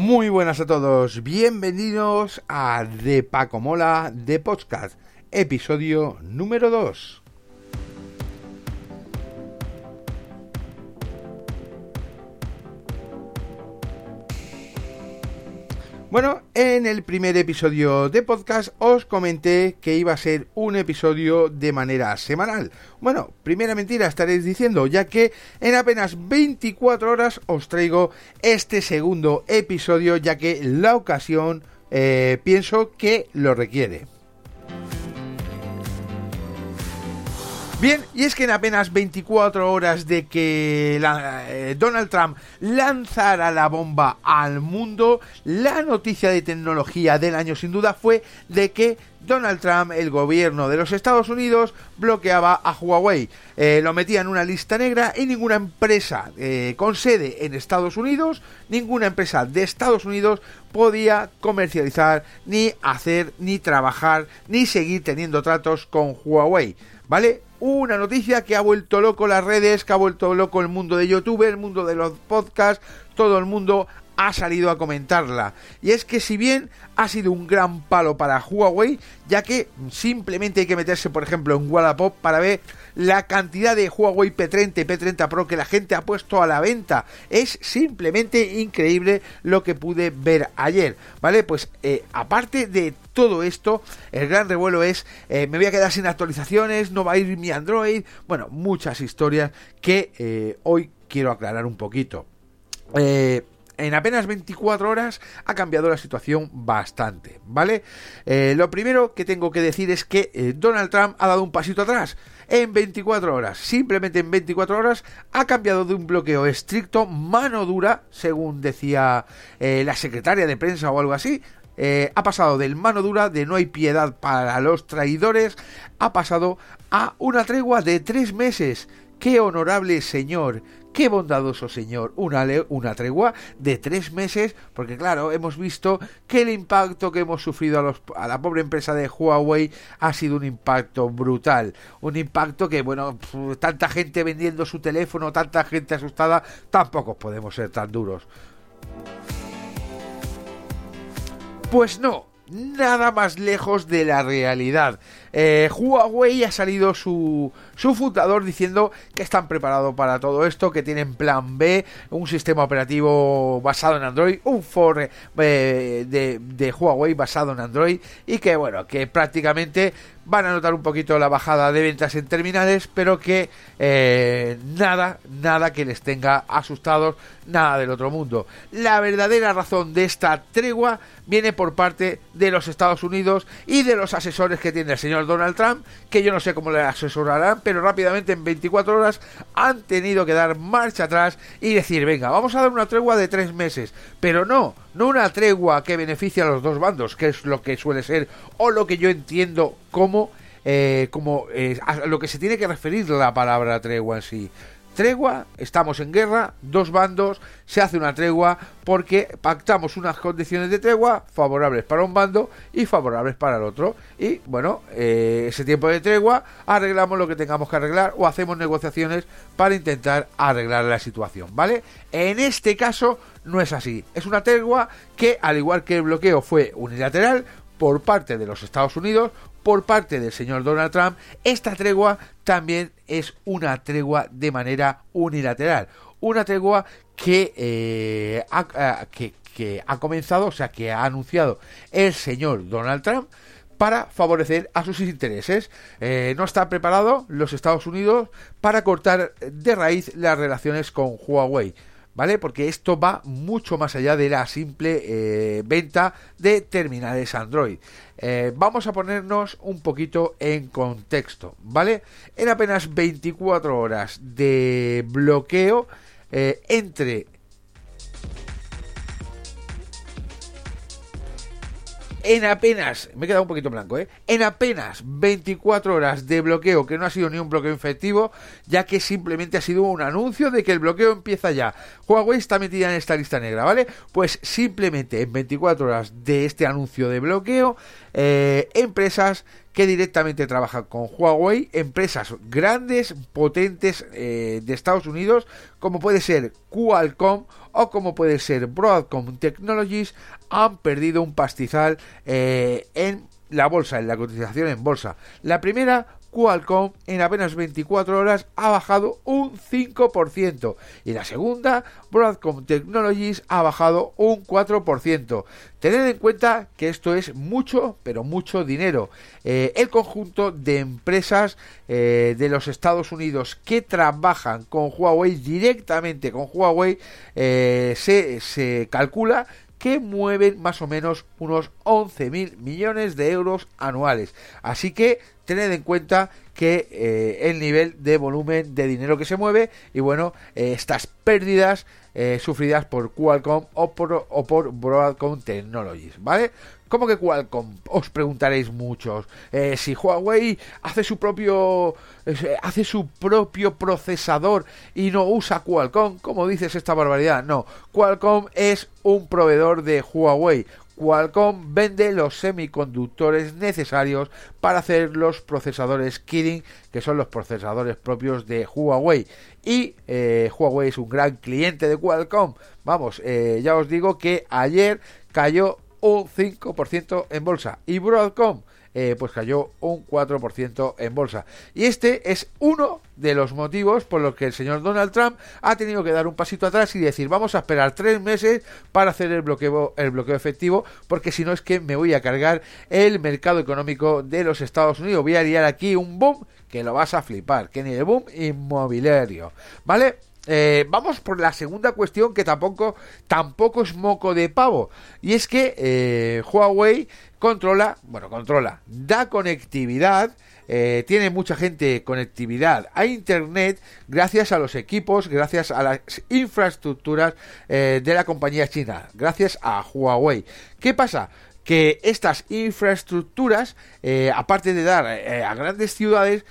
Muy buenas a todos, bienvenidos a De Paco Mola de Podcast, episodio número 2. Bueno, en el primer episodio de podcast os comenté que iba a ser un episodio de manera semanal. Bueno, primera mentira estaréis diciendo, ya que en apenas 24 horas os traigo este segundo episodio, ya que la ocasión eh, pienso que lo requiere. Bien, y es que en apenas 24 horas de que eh, Donald Trump lanzara la bomba al mundo, la noticia de tecnología del año sin duda fue de que Donald Trump, el gobierno de los Estados Unidos, bloqueaba a Huawei. Eh, lo metía en una lista negra y ninguna empresa eh, con sede en Estados Unidos, ninguna empresa de Estados Unidos podía comercializar, ni hacer, ni trabajar, ni seguir teniendo tratos con Huawei. ¿Vale? Una noticia que ha vuelto loco las redes, que ha vuelto loco el mundo de YouTube, el mundo de los podcasts, todo el mundo ha salido a comentarla. Y es que si bien ha sido un gran palo para Huawei, ya que simplemente hay que meterse, por ejemplo, en Wallapop para ver la cantidad de Huawei P30 y P30 Pro que la gente ha puesto a la venta. Es simplemente increíble lo que pude ver ayer, ¿vale? Pues eh, aparte de todo esto, el gran revuelo es, eh, me voy a quedar sin actualizaciones, no va a ir mi Android, bueno, muchas historias que eh, hoy quiero aclarar un poquito. Eh, en apenas 24 horas ha cambiado la situación bastante, ¿vale? Eh, lo primero que tengo que decir es que eh, Donald Trump ha dado un pasito atrás. En 24 horas, simplemente en 24 horas, ha cambiado de un bloqueo estricto, mano dura, según decía eh, la secretaria de prensa o algo así, ha pasado del mano dura, de no hay piedad para los traidores, ha pasado a una tregua de tres meses. ¡Qué honorable señor! Qué bondadoso señor, una, una tregua de tres meses, porque claro, hemos visto que el impacto que hemos sufrido a, la pobre empresa de Huawei ha sido un impacto brutal, un impacto que, bueno, tanta gente vendiendo su teléfono, tanta gente asustada, tampoco podemos ser tan duros. Pues no, nada más lejos de la realidad. Eh, Huawei ha salido su, su fundador diciendo que están preparados para todo esto, que tienen plan B, un sistema operativo basado en Android, un for eh, de, de Huawei basado en Android y que bueno, que prácticamente van a notar un poquito la bajada de ventas en terminales, pero que eh, nada, nada que les tenga asustados, nada del otro mundo. La verdadera razón de esta tregua viene por parte de los Estados Unidos y de los asesores que tiene el señor Donald Trump, que yo no sé cómo le asesorarán, pero rápidamente en 24 horas han tenido que dar marcha atrás y decir, venga, vamos a dar una tregua de tres meses, pero no, no una tregua que beneficie a los dos bandos, que es lo que suele ser, o lo que yo entiendo como, eh, como eh, a lo que se tiene que referir la palabra tregua en sí tregua, estamos en guerra, dos bandos, se hace una tregua porque pactamos unas condiciones de tregua favorables para un bando y favorables para el otro. Y bueno, eh, ese tiempo de tregua arreglamos lo que tengamos que arreglar o hacemos negociaciones para intentar arreglar la situación, ¿vale? En este caso no es así, es una tregua que al igual que el bloqueo fue unilateral, por parte de los Estados Unidos, por parte del señor Donald Trump, esta tregua también es una tregua de manera unilateral. Una tregua que, eh, ha, que, ha comenzado, o sea, que ha anunciado el señor Donald Trump para favorecer a sus intereses. Eh, no está preparado los Estados Unidos para cortar de raíz las relaciones con Huawei. ¿Vale? Porque esto va mucho más allá de la simple eh, venta de terminales Android. Eh, vamos a ponernos un poquito en contexto, ¿vale? En apenas 24 horas de bloqueo eh, entre en apenas, me he quedado un poquito blanco, ¿eh? En apenas 24 horas de bloqueo, que no ha sido ni un bloqueo efectivo, ya que simplemente ha sido un anuncio de que el bloqueo empieza ya. Huawei está metida en esta lista negra, ¿vale? Pues simplemente en 24 horas de este anuncio de bloqueo, eh, empresas que directamente trabajan con Huawei, empresas grandes, potentes de Estados Unidos, como puede ser Qualcomm o como puede ser Broadcom Technologies, han perdido un pastizal en la bolsa, en la cotización en bolsa. La primera Qualcomm en apenas 24 horas ha bajado un 5% y la segunda, Broadcom Technologies, ha bajado un 4%. Tened en cuenta que esto es mucho, pero mucho dinero. Eh, el conjunto de empresas eh, de los Estados Unidos que trabajan con Huawei directamente con Huawei eh, se, se calcula que mueven más o menos unos 11.000 millones de euros anuales. Así que tened en cuenta que eh, el nivel de volumen de dinero que se mueve y bueno, eh, estas pérdidas eh, sufridas por Qualcomm o por, o por Broadcom Technologies, ¿vale? ¿Cómo que Qualcomm? Os preguntaréis muchos. si Huawei hace su propio hace su propio procesador y no usa Qualcomm, ¿cómo dices esta barbaridad? No, Qualcomm es un proveedor de Huawei. Qualcomm vende los semiconductores necesarios para hacer los procesadores Kirin, que son los procesadores propios de Huawei. Y eh, Huawei es un gran cliente de Qualcomm. Vamos, eh, ya os digo que ayer cayó un 5% en bolsa. Y Broadcom eh, pues cayó un 4% en bolsa. Y este es uno de los motivos por los que el señor Donald Trump ha tenido que dar un pasito atrás y decir vamos a esperar tres meses para hacer el bloqueo, el bloqueo efectivo, porque si no es que me voy a cargar el mercado económico de los Estados Unidos. Voy a liar aquí un boom que lo vas a flipar, que ni el boom inmobiliario, ¿vale? Eh, vamos por la segunda cuestión que tampoco, tampoco es moco de pavo. Y es que eh, Huawei controla, bueno, controla, da conectividad. Eh, tiene mucha gente conectividad a Internet gracias a los equipos, gracias a las infraestructuras de la compañía china, gracias a Huawei. ¿Qué pasa? Que estas infraestructuras, aparte de dar a grandes ciudades,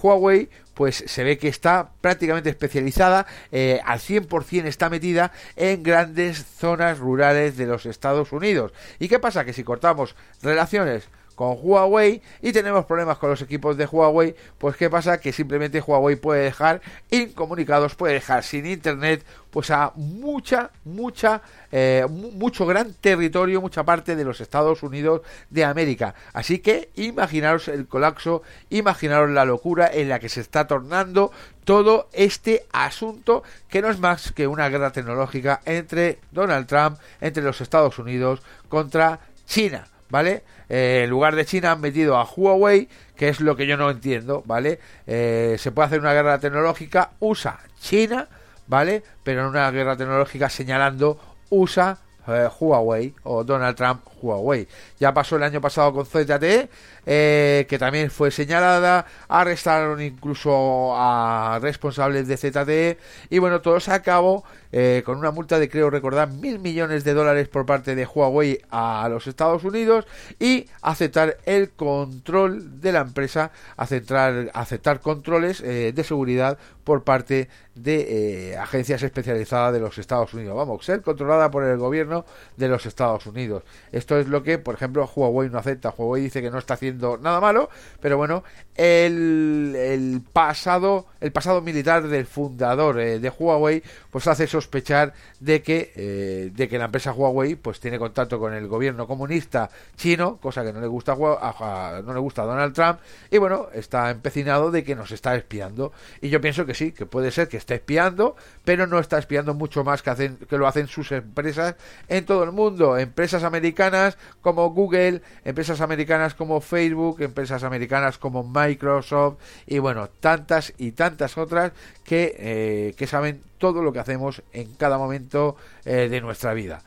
Huawei pues se ve que está prácticamente especializada, eh, al 100% está metida en grandes zonas rurales de los Estados Unidos. ¿Y qué pasa? Que si cortamos relaciones con Huawei y tenemos problemas con los equipos de Huawei, pues qué pasa que simplemente Huawei puede dejar incomunicados, puede dejar sin internet pues a mucha, mucha, eh, mucho gran territorio, mucha parte de los Estados Unidos de América. Así que imaginaros el colapso, imaginaros la locura en la que se está tornando todo este asunto que no es más que una guerra tecnológica entre Donald Trump, entre los Estados Unidos contra China. ¿Vale? Eh, en lugar de China han metido a Huawei, que es lo que yo no entiendo, ¿vale? Eh, se puede hacer una guerra tecnológica, usa China, ¿vale? Pero en una guerra tecnológica señalando USA eh, Huawei o Donald Trump Huawei. Ya pasó el año pasado con ZTE, eh, que también fue señalada, arrestaron incluso a responsables de ZTE y bueno, todo se acabó eh, con una multa de creo recordar mil millones de dólares por parte de Huawei a los Estados Unidos y aceptar el control de la empresa, aceptar, aceptar controles de seguridad por parte de agencias especializadas de los Estados Unidos. Vamos, ser controlada por el gobierno de los Estados Unidos. Esto es lo que, por ejemplo, Huawei no acepta. Huawei dice que no está haciendo nada malo, pero bueno, el, pasado el pasado militar del fundador eh, de Huawei pues hace sospechar de que eh, de que la empresa Huawei pues tiene contacto con el gobierno comunista chino, cosa que no le gusta a, no le gusta Donald Trump y bueno, está empecinado de que nos está espiando y yo pienso que sí, que puede ser que esté espiando, pero no está espiando mucho más que hacen que lo hacen sus empresas en todo el mundo, empresas americanas como Google, empresas americanas como Facebook, empresas americanas como Microsoft y bueno, tantas y tantas otras que, eh, que saben todo lo que hacemos en cada momento eh, de nuestra vida.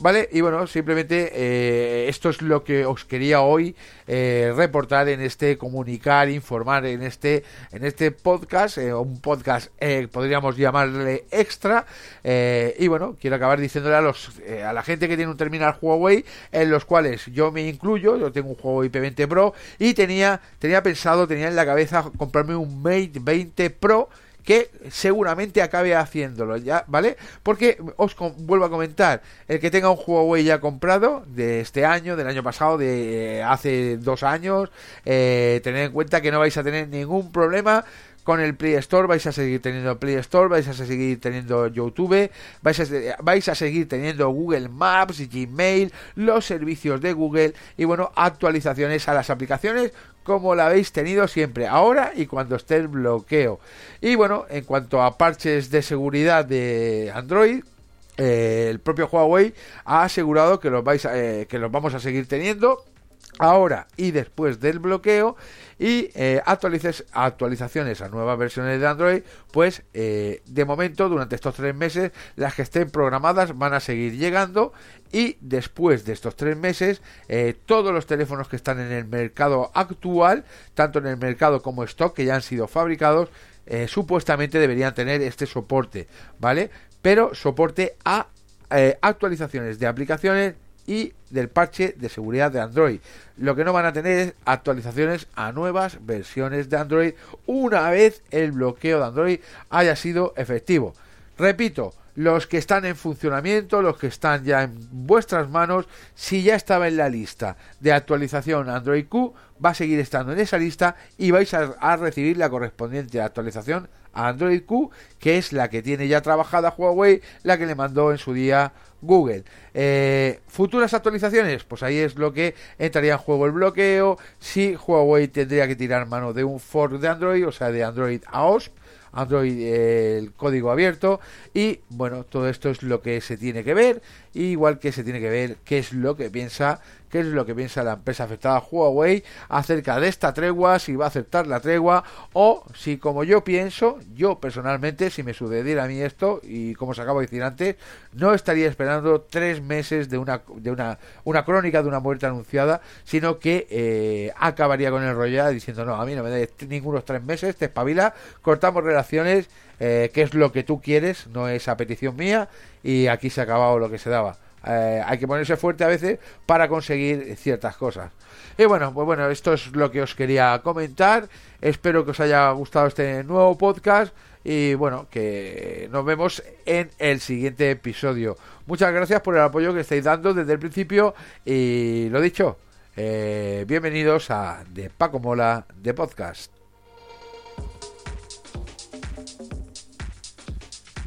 ¿Vale? Y bueno, simplemente eh, esto es lo que os quería hoy eh, reportar en este comunicar, informar en este en este podcast, eh, un podcast podríamos llamarle extra. y bueno, quiero acabar diciéndole a los a la gente que tiene un terminal Huawei, en los cuales yo me incluyo, yo tengo un Huawei P20 Pro y tenía tenía pensado, tenía en la cabeza comprarme un Mate 20 Pro que seguramente acabe haciéndolo, ¿ya? ¿Vale? Porque os vuelvo a comentar, el que tenga un Huawei ya comprado de este año, del año pasado, de eh, hace dos años, eh, tened en cuenta que no vais a tener ningún problema con el Play Store vais a seguir teniendo Play Store, vais a seguir teniendo YouTube, vais a, vais a seguir teniendo Google Maps, Gmail, los servicios de Google y bueno, actualizaciones a las aplicaciones como la habéis tenido siempre, ahora y cuando esté el bloqueo. Y bueno, en cuanto a parches de seguridad de Android, eh, el propio Huawei ha asegurado que los, vais eh, que los vamos a seguir teniendo ahora y después del bloqueo y eh, actualizaciones a nuevas versiones de Android pues de momento durante estos tres meses las que estén programadas van a seguir llegando y después de estos tres meses eh, todos los teléfonos que están en el mercado actual tanto en el mercado como stock que ya han sido fabricados supuestamente deberían tener este soporte vale pero soporte a actualizaciones de aplicaciones y del parche de seguridad de Android. Lo que no van a tener es actualizaciones a nuevas versiones de Android una vez el bloqueo de Android haya sido efectivo. Repito, los que están en funcionamiento, los que están ya en vuestras manos, si ya estaba en la lista de actualización Android Q, va a seguir estando en esa lista y vais a, recibir la correspondiente actualización a Android Q, que es la que tiene ya trabajada Huawei, la que le mandó en su día Google. Eh, futuras actualizaciones, pues ahí es lo que entraría en juego el bloqueo. Si Huawei tendría que tirar mano de un fork de Android, o sea, de Android a OSP, Android el código abierto. Y bueno, todo esto es lo que se tiene que ver, igual que se tiene que ver qué es lo que piensa qué es lo que piensa la empresa afectada Huawei acerca de esta tregua, si va a aceptar la tregua o si como yo pienso, yo personalmente, si me sucediera a mí esto y como se acabo de decir antes, no estaría esperando tres meses de una, de una, una crónica de una muerte anunciada, sino que eh, acabaría con el rollo diciendo no, a mí no me da ningunos tres meses, te espabila, cortamos relaciones, eh, que es lo que tú quieres, no es a petición mía y aquí se ha acabado lo que se daba. Eh, hay que ponerse fuerte a veces para conseguir ciertas cosas. Y bueno, pues bueno, esto es lo que os quería comentar. Espero que os haya gustado este nuevo podcast y bueno, que nos vemos en el siguiente episodio. Muchas gracias por el apoyo que estáis dando desde el principio y lo dicho, eh, bienvenidos a De Paco Mola de Podcast.